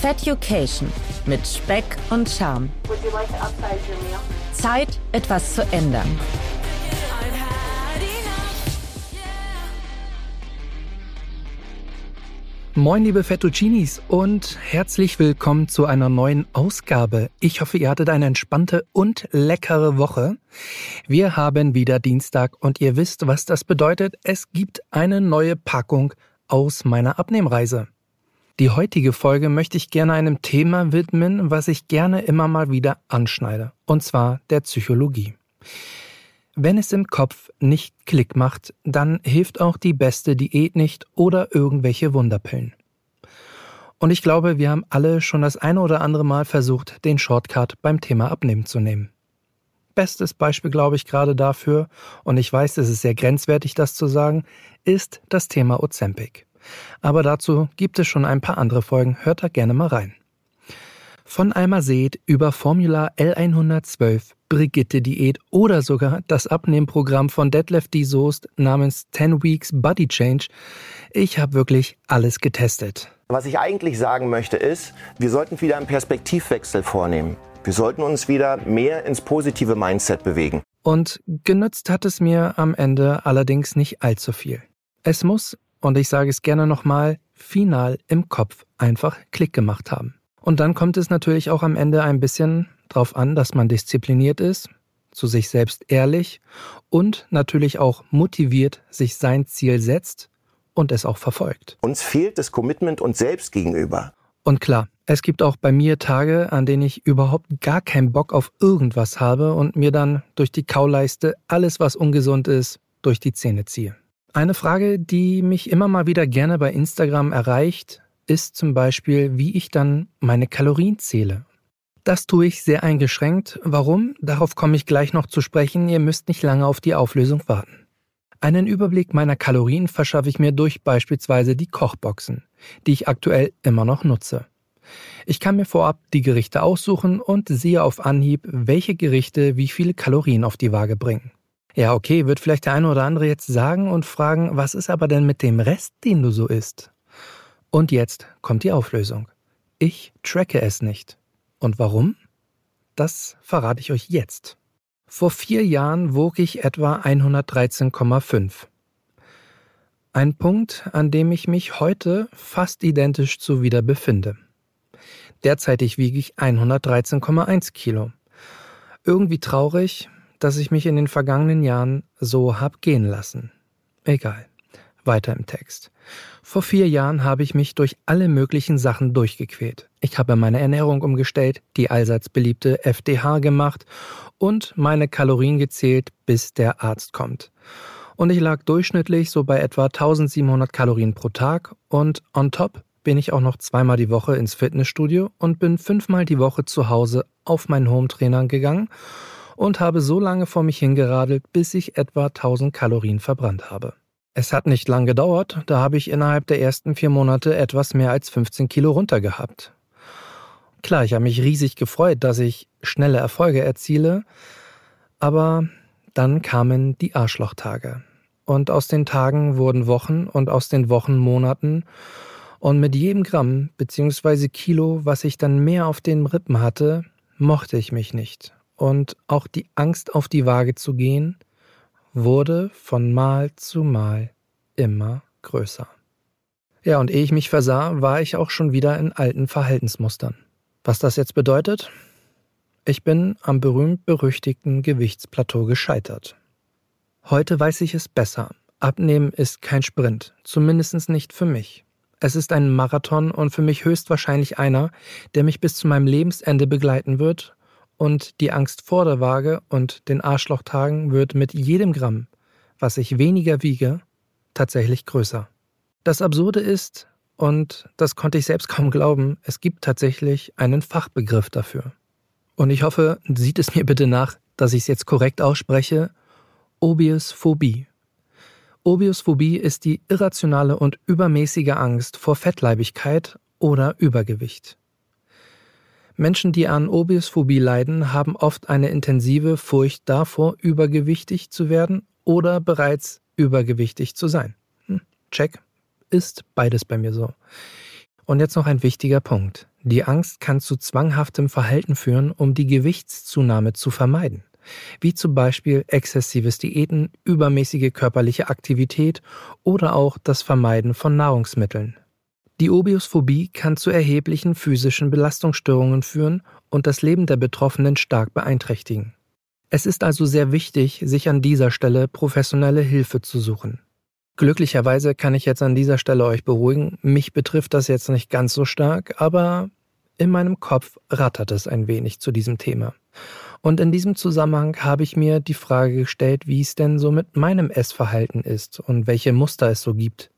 Feducation mit Speck und Charme. Zeit, etwas zu ändern. Moin, liebe Fettuccinis und herzlich willkommen zu einer neuen Ausgabe. Ich hoffe, ihr hattet eine entspannte und leckere Woche. Wir haben wieder Dienstag und ihr wisst, was das bedeutet. Es gibt eine neue Packung aus meiner Abnehmreise. Die heutige Folge möchte ich gerne einem Thema widmen, was ich gerne immer mal wieder anschneide, und zwar der Psychologie. Wenn es im Kopf nicht Klick macht, dann hilft auch die beste Diät nicht oder irgendwelche Wunderpillen. Und ich glaube, wir haben alle schon das eine oder andere Mal versucht, den Shortcut beim Thema Abnehmen zu nehmen. Bestes Beispiel, glaube ich, gerade dafür, und ich weiß, es ist sehr grenzwertig, das zu sagen, ist das Thema Ozempic. Aber dazu gibt es schon ein paar andere Folgen, hört da gerne mal rein. Von Alma Seed über Formula L112, Brigitte Diät oder sogar das Abnehmprogramm von Detlef D. Soest namens 10 Weeks Body Change. Ich habe wirklich alles getestet. Was ich eigentlich sagen möchte ist, wir sollten wieder einen Perspektivwechsel vornehmen. Wir sollten uns wieder mehr ins positive Mindset bewegen. Und genützt hat es mir am Ende allerdings nicht allzu viel. Es muss und ich sage es gerne nochmal, final im Kopf einfach Klick gemacht haben. Und dann kommt es natürlich auch am Ende ein bisschen drauf an, dass man diszipliniert ist, zu sich selbst ehrlich und natürlich auch motiviert sich sein Ziel setzt und es auch verfolgt. Uns fehlt das Commitment uns selbst gegenüber. Und klar, es gibt auch bei mir Tage, an denen ich überhaupt gar keinen Bock auf irgendwas habe und mir dann durch die Kauleiste alles, was ungesund ist, durch die Zähne ziehe. Eine Frage, die mich immer mal wieder gerne bei Instagram erreicht, ist zum Beispiel, wie ich dann meine Kalorien zähle. Das tue ich sehr eingeschränkt. Warum? Darauf komme ich gleich noch zu sprechen. Ihr müsst nicht lange auf die Auflösung warten. Einen Überblick meiner Kalorien verschaffe ich mir durch beispielsweise die Kochboxen, die ich aktuell immer noch nutze. Ich kann mir vorab die Gerichte aussuchen und sehe auf Anhieb, welche Gerichte wie viele Kalorien auf die Waage bringen. Ja, okay, wird vielleicht der eine oder andere jetzt sagen und fragen, was ist aber denn mit dem Rest, den du so isst? Und jetzt kommt die Auflösung. Ich tracke es nicht. Und warum? Das verrate ich euch jetzt. Vor vier Jahren wog ich etwa 113,5. Ein Punkt, an dem ich mich heute fast identisch zu wieder befinde. Derzeitig wiege ich 113,1 Kilo. Irgendwie traurig, dass ich mich in den vergangenen Jahren so hab gehen lassen. Egal. Weiter im Text. Vor vier Jahren habe ich mich durch alle möglichen Sachen durchgequält. Ich habe meine Ernährung umgestellt, die allseits beliebte FDH gemacht und meine Kalorien gezählt, bis der Arzt kommt. Und ich lag durchschnittlich so bei etwa 1700 Kalorien pro Tag und on top bin ich auch noch zweimal die Woche ins Fitnessstudio und bin fünfmal die Woche zu Hause auf meinen Home-Trainer gegangen und habe so lange vor mich hingeradelt, bis ich etwa 1000 Kalorien verbrannt habe. Es hat nicht lang gedauert, da habe ich innerhalb der ersten vier Monate etwas mehr als 15 Kilo runtergehabt. Klar, ich habe mich riesig gefreut, dass ich schnelle Erfolge erziele, aber dann kamen die Arschlochtage. Und aus den Tagen wurden Wochen und aus den Wochen Monaten. Und mit jedem Gramm bzw. Kilo, was ich dann mehr auf den Rippen hatte, mochte ich mich nicht und auch die Angst auf die Waage zu gehen, wurde von Mal zu Mal immer größer. Ja, und ehe ich mich versah, war ich auch schon wieder in alten Verhaltensmustern. Was das jetzt bedeutet? Ich bin am berühmt-berüchtigten Gewichtsplateau gescheitert. Heute weiß ich es besser. Abnehmen ist kein Sprint, zumindest nicht für mich. Es ist ein Marathon und für mich höchstwahrscheinlich einer, der mich bis zu meinem Lebensende begleiten wird und die Angst vor der Waage und den Arschlochtagen wird mit jedem Gramm, was ich weniger wiege, tatsächlich größer. Das Absurde ist, und das konnte ich selbst kaum glauben, es gibt tatsächlich einen Fachbegriff dafür. Und ich hoffe, sieht es mir bitte nach, dass ich es jetzt korrekt ausspreche, Obiusphobie. Obiusphobie ist die irrationale und übermäßige Angst vor Fettleibigkeit oder Übergewicht. Menschen, die an Obiusphobie leiden, haben oft eine intensive Furcht davor, übergewichtig zu werden oder bereits übergewichtig zu sein. Hm, check. Ist beides bei mir so. Und jetzt noch ein wichtiger Punkt. Die Angst kann zu zwanghaftem Verhalten führen, um die Gewichtszunahme zu vermeiden, wie zum Beispiel exzessives Diäten, übermäßige körperliche Aktivität oder auch das Vermeiden von Nahrungsmitteln. Die Obiusphobie kann zu erheblichen physischen Belastungsstörungen führen und das Leben der Betroffenen stark beeinträchtigen. Es ist also sehr wichtig, sich an dieser Stelle professionelle Hilfe zu suchen. Glücklicherweise kann ich jetzt an dieser Stelle euch beruhigen, mich betrifft das jetzt nicht ganz so stark, aber in meinem Kopf rattert es ein wenig zu diesem Thema. Und in diesem Zusammenhang habe ich mir die Frage gestellt, wie es denn so mit meinem Essverhalten ist und welche Muster es so gibt.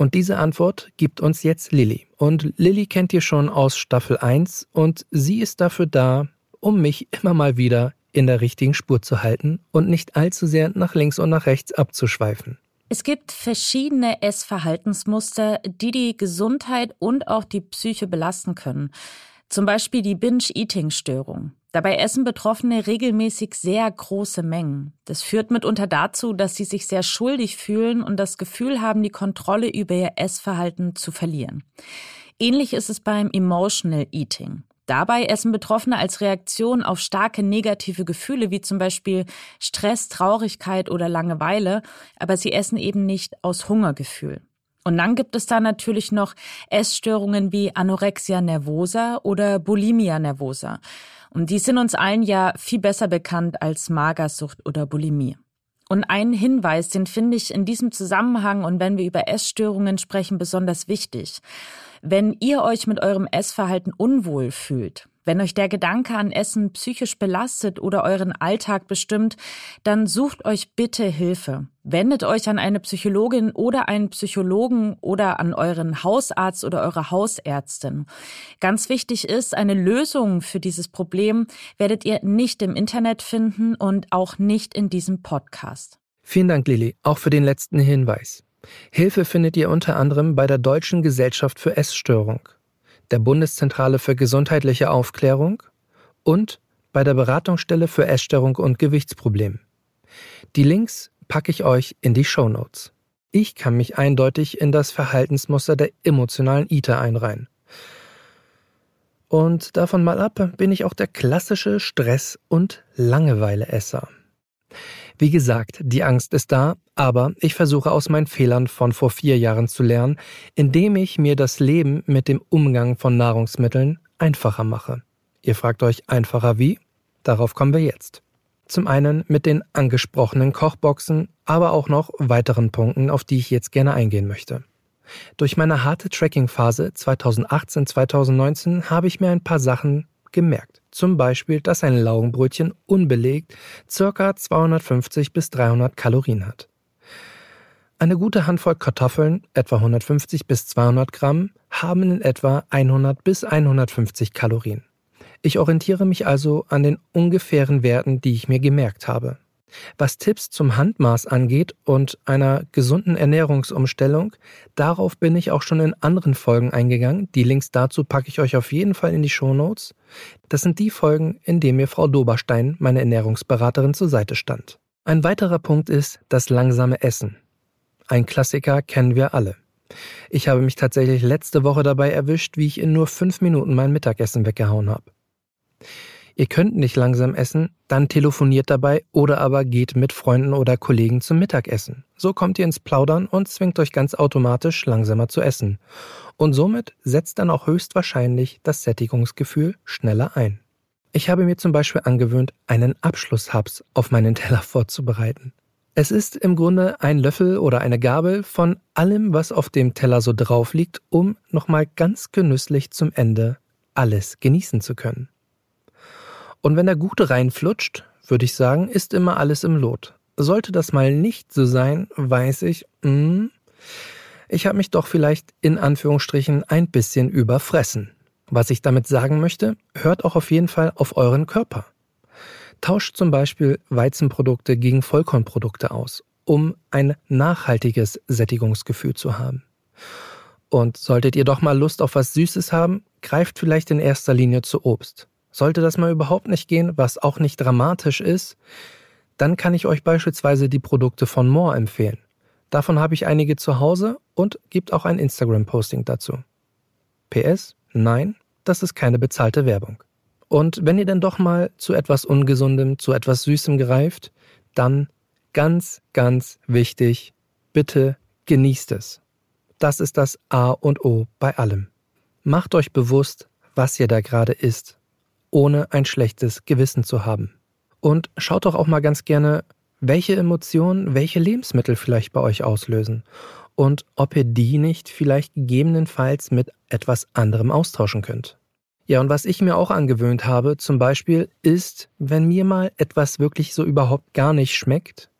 Und diese Antwort gibt uns jetzt Lilly. Und Lilly kennt ihr schon aus Staffel 1 und sie ist dafür da, um mich immer mal wieder in der richtigen Spur zu halten und nicht allzu sehr nach links und nach rechts abzuschweifen. Es gibt verschiedene Essverhaltensmuster, die die Gesundheit und auch die Psyche belasten können. Zum Beispiel die Binge-Eating-Störung. Dabei essen Betroffene regelmäßig sehr große Mengen. Das führt mitunter dazu, dass sie sich sehr schuldig fühlen und das Gefühl haben, die Kontrolle über ihr Essverhalten zu verlieren. Ähnlich ist es beim Emotional Eating. Dabei essen Betroffene als Reaktion auf starke negative Gefühle wie zum Beispiel Stress, Traurigkeit oder Langeweile, aber sie essen eben nicht aus Hungergefühl. Und dann gibt es da natürlich noch Essstörungen wie Anorexia nervosa oder Bulimia nervosa. Und die sind uns allen ja viel besser bekannt als Magersucht oder Bulimie. Und einen Hinweis, den finde ich in diesem Zusammenhang und wenn wir über Essstörungen sprechen, besonders wichtig. Wenn ihr euch mit eurem Essverhalten unwohl fühlt, wenn euch der Gedanke an Essen psychisch belastet oder euren Alltag bestimmt, dann sucht euch bitte Hilfe. Wendet euch an eine Psychologin oder einen Psychologen oder an euren Hausarzt oder eure Hausärztin. Ganz wichtig ist, eine Lösung für dieses Problem werdet ihr nicht im Internet finden und auch nicht in diesem Podcast. Vielen Dank, Lili, auch für den letzten Hinweis. Hilfe findet ihr unter anderem bei der Deutschen Gesellschaft für Essstörung der Bundeszentrale für gesundheitliche Aufklärung und bei der Beratungsstelle für Essstörung und Gewichtsproblem. Die Links packe ich euch in die Show Notes. Ich kann mich eindeutig in das Verhaltensmuster der emotionalen Eater einreihen. Und davon mal ab bin ich auch der klassische Stress- und Langeweile-Esser. Wie gesagt, die Angst ist da, aber ich versuche aus meinen Fehlern von vor vier Jahren zu lernen, indem ich mir das Leben mit dem Umgang von Nahrungsmitteln einfacher mache. Ihr fragt euch einfacher wie? Darauf kommen wir jetzt. Zum einen mit den angesprochenen Kochboxen, aber auch noch weiteren Punkten, auf die ich jetzt gerne eingehen möchte. Durch meine harte Tracking-Phase 2018-2019 habe ich mir ein paar Sachen gemerkt. Zum Beispiel, dass ein Laugenbrötchen unbelegt ca. 250 bis 300 Kalorien hat. Eine gute Handvoll Kartoffeln, etwa 150 bis 200 Gramm, haben in etwa 100 bis 150 Kalorien. Ich orientiere mich also an den ungefähren Werten, die ich mir gemerkt habe. Was Tipps zum Handmaß angeht und einer gesunden Ernährungsumstellung, darauf bin ich auch schon in anderen Folgen eingegangen. Die Links dazu packe ich euch auf jeden Fall in die Show Notes. Das sind die Folgen, in denen mir Frau Doberstein, meine Ernährungsberaterin, zur Seite stand. Ein weiterer Punkt ist das langsame Essen. Ein Klassiker kennen wir alle. Ich habe mich tatsächlich letzte Woche dabei erwischt, wie ich in nur fünf Minuten mein Mittagessen weggehauen habe. Ihr könnt nicht langsam essen, dann telefoniert dabei oder aber geht mit Freunden oder Kollegen zum Mittagessen. So kommt ihr ins Plaudern und zwingt euch ganz automatisch langsamer zu essen. Und somit setzt dann auch höchstwahrscheinlich das Sättigungsgefühl schneller ein. Ich habe mir zum Beispiel angewöhnt, einen Abschlusshaps auf meinen Teller vorzubereiten. Es ist im Grunde ein Löffel oder eine Gabel von allem, was auf dem Teller so drauf liegt, um nochmal ganz genüsslich zum Ende alles genießen zu können. Und wenn der Gute reinflutscht, würde ich sagen, ist immer alles im Lot. Sollte das mal nicht so sein, weiß ich, hm, ich habe mich doch vielleicht in Anführungsstrichen ein bisschen überfressen. Was ich damit sagen möchte, hört auch auf jeden Fall auf euren Körper. Tauscht zum Beispiel Weizenprodukte gegen Vollkornprodukte aus, um ein nachhaltiges Sättigungsgefühl zu haben. Und solltet ihr doch mal Lust auf was Süßes haben, greift vielleicht in erster Linie zu Obst. Sollte das mal überhaupt nicht gehen, was auch nicht dramatisch ist, dann kann ich euch beispielsweise die Produkte von More empfehlen. Davon habe ich einige zu Hause und gibt auch ein Instagram-Posting dazu. PS, Nein, das ist keine bezahlte Werbung. Und wenn ihr dann doch mal zu etwas Ungesundem, zu etwas Süßem greift, dann ganz, ganz wichtig, bitte genießt es. Das ist das A und O bei allem. Macht euch bewusst, was ihr da gerade isst, ohne ein schlechtes Gewissen zu haben. Und schaut doch auch mal ganz gerne, welche Emotionen, welche Lebensmittel vielleicht bei euch auslösen und ob ihr die nicht vielleicht gegebenenfalls mit etwas anderem austauschen könnt. Ja, und was ich mir auch angewöhnt habe, zum Beispiel, ist, wenn mir mal etwas wirklich so überhaupt gar nicht schmeckt,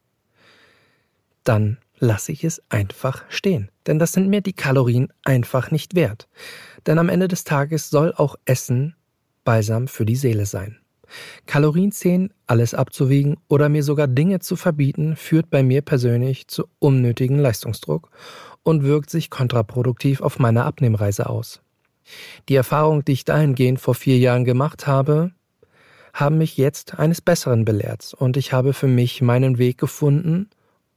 dann lasse ich es einfach stehen. Denn das sind mir die Kalorien einfach nicht wert. Denn am Ende des Tages soll auch Essen Balsam für die Seele sein. Kalorien zählen, alles abzuwiegen oder mir sogar Dinge zu verbieten, führt bei mir persönlich zu unnötigen Leistungsdruck und wirkt sich kontraproduktiv auf meine Abnehmreise aus. Die Erfahrung, die ich dahingehend vor vier Jahren gemacht habe, haben mich jetzt eines Besseren belehrt und ich habe für mich meinen Weg gefunden,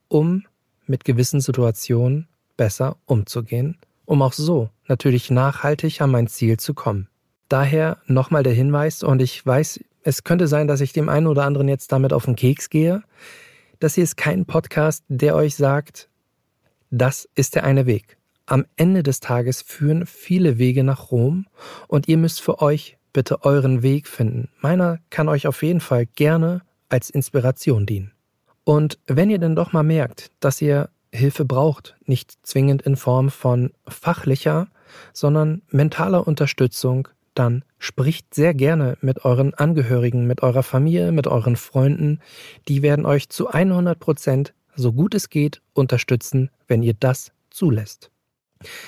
um mit gewissen Situationen besser umzugehen, um auch so natürlich nachhaltig an mein Ziel zu kommen. Daher nochmal der Hinweis, und ich weiß, es könnte sein, dass ich dem einen oder anderen jetzt damit auf den Keks gehe. Das hier ist kein Podcast, der euch sagt, das ist der eine Weg. Am Ende des Tages führen viele Wege nach Rom und ihr müsst für euch bitte euren Weg finden. Meiner kann euch auf jeden Fall gerne als Inspiration dienen. Und wenn ihr denn doch mal merkt, dass ihr Hilfe braucht, nicht zwingend in Form von fachlicher, sondern mentaler Unterstützung, dann spricht sehr gerne mit euren Angehörigen, mit eurer Familie, mit euren Freunden. Die werden euch zu 100 Prozent, so gut es geht, unterstützen, wenn ihr das zulässt.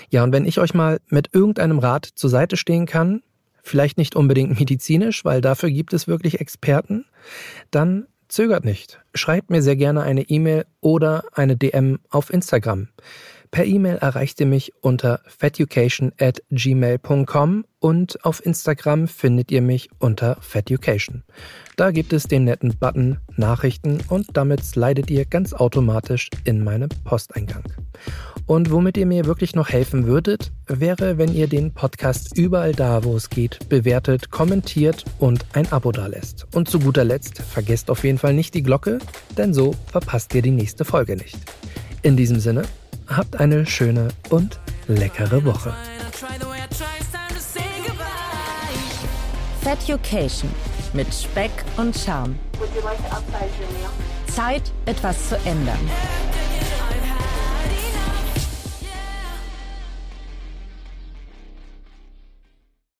Ja, und wenn ich euch mal mit irgendeinem Rat zur Seite stehen kann, vielleicht nicht unbedingt medizinisch, weil dafür gibt es wirklich Experten, dann zögert nicht. Schreibt mir sehr gerne eine E-Mail oder eine DM auf Instagram. Per E-Mail erreicht ihr mich unter feducation at gmail.com und auf Instagram findet ihr mich unter feducation. Da gibt es den netten Button Nachrichten und damit slidet ihr ganz automatisch in meinen Posteingang. Und womit ihr mir wirklich noch helfen würdet, wäre, wenn ihr den Podcast überall da, wo es geht, bewertet, kommentiert und ein Abo dalässt. Und zu guter Letzt, vergesst auf jeden Fall nicht die Glocke, denn so verpasst ihr die nächste Folge nicht. In diesem Sinne, Habt eine schöne und leckere Woche. Feducation mit Speck und Charme. Zeit, etwas zu ändern.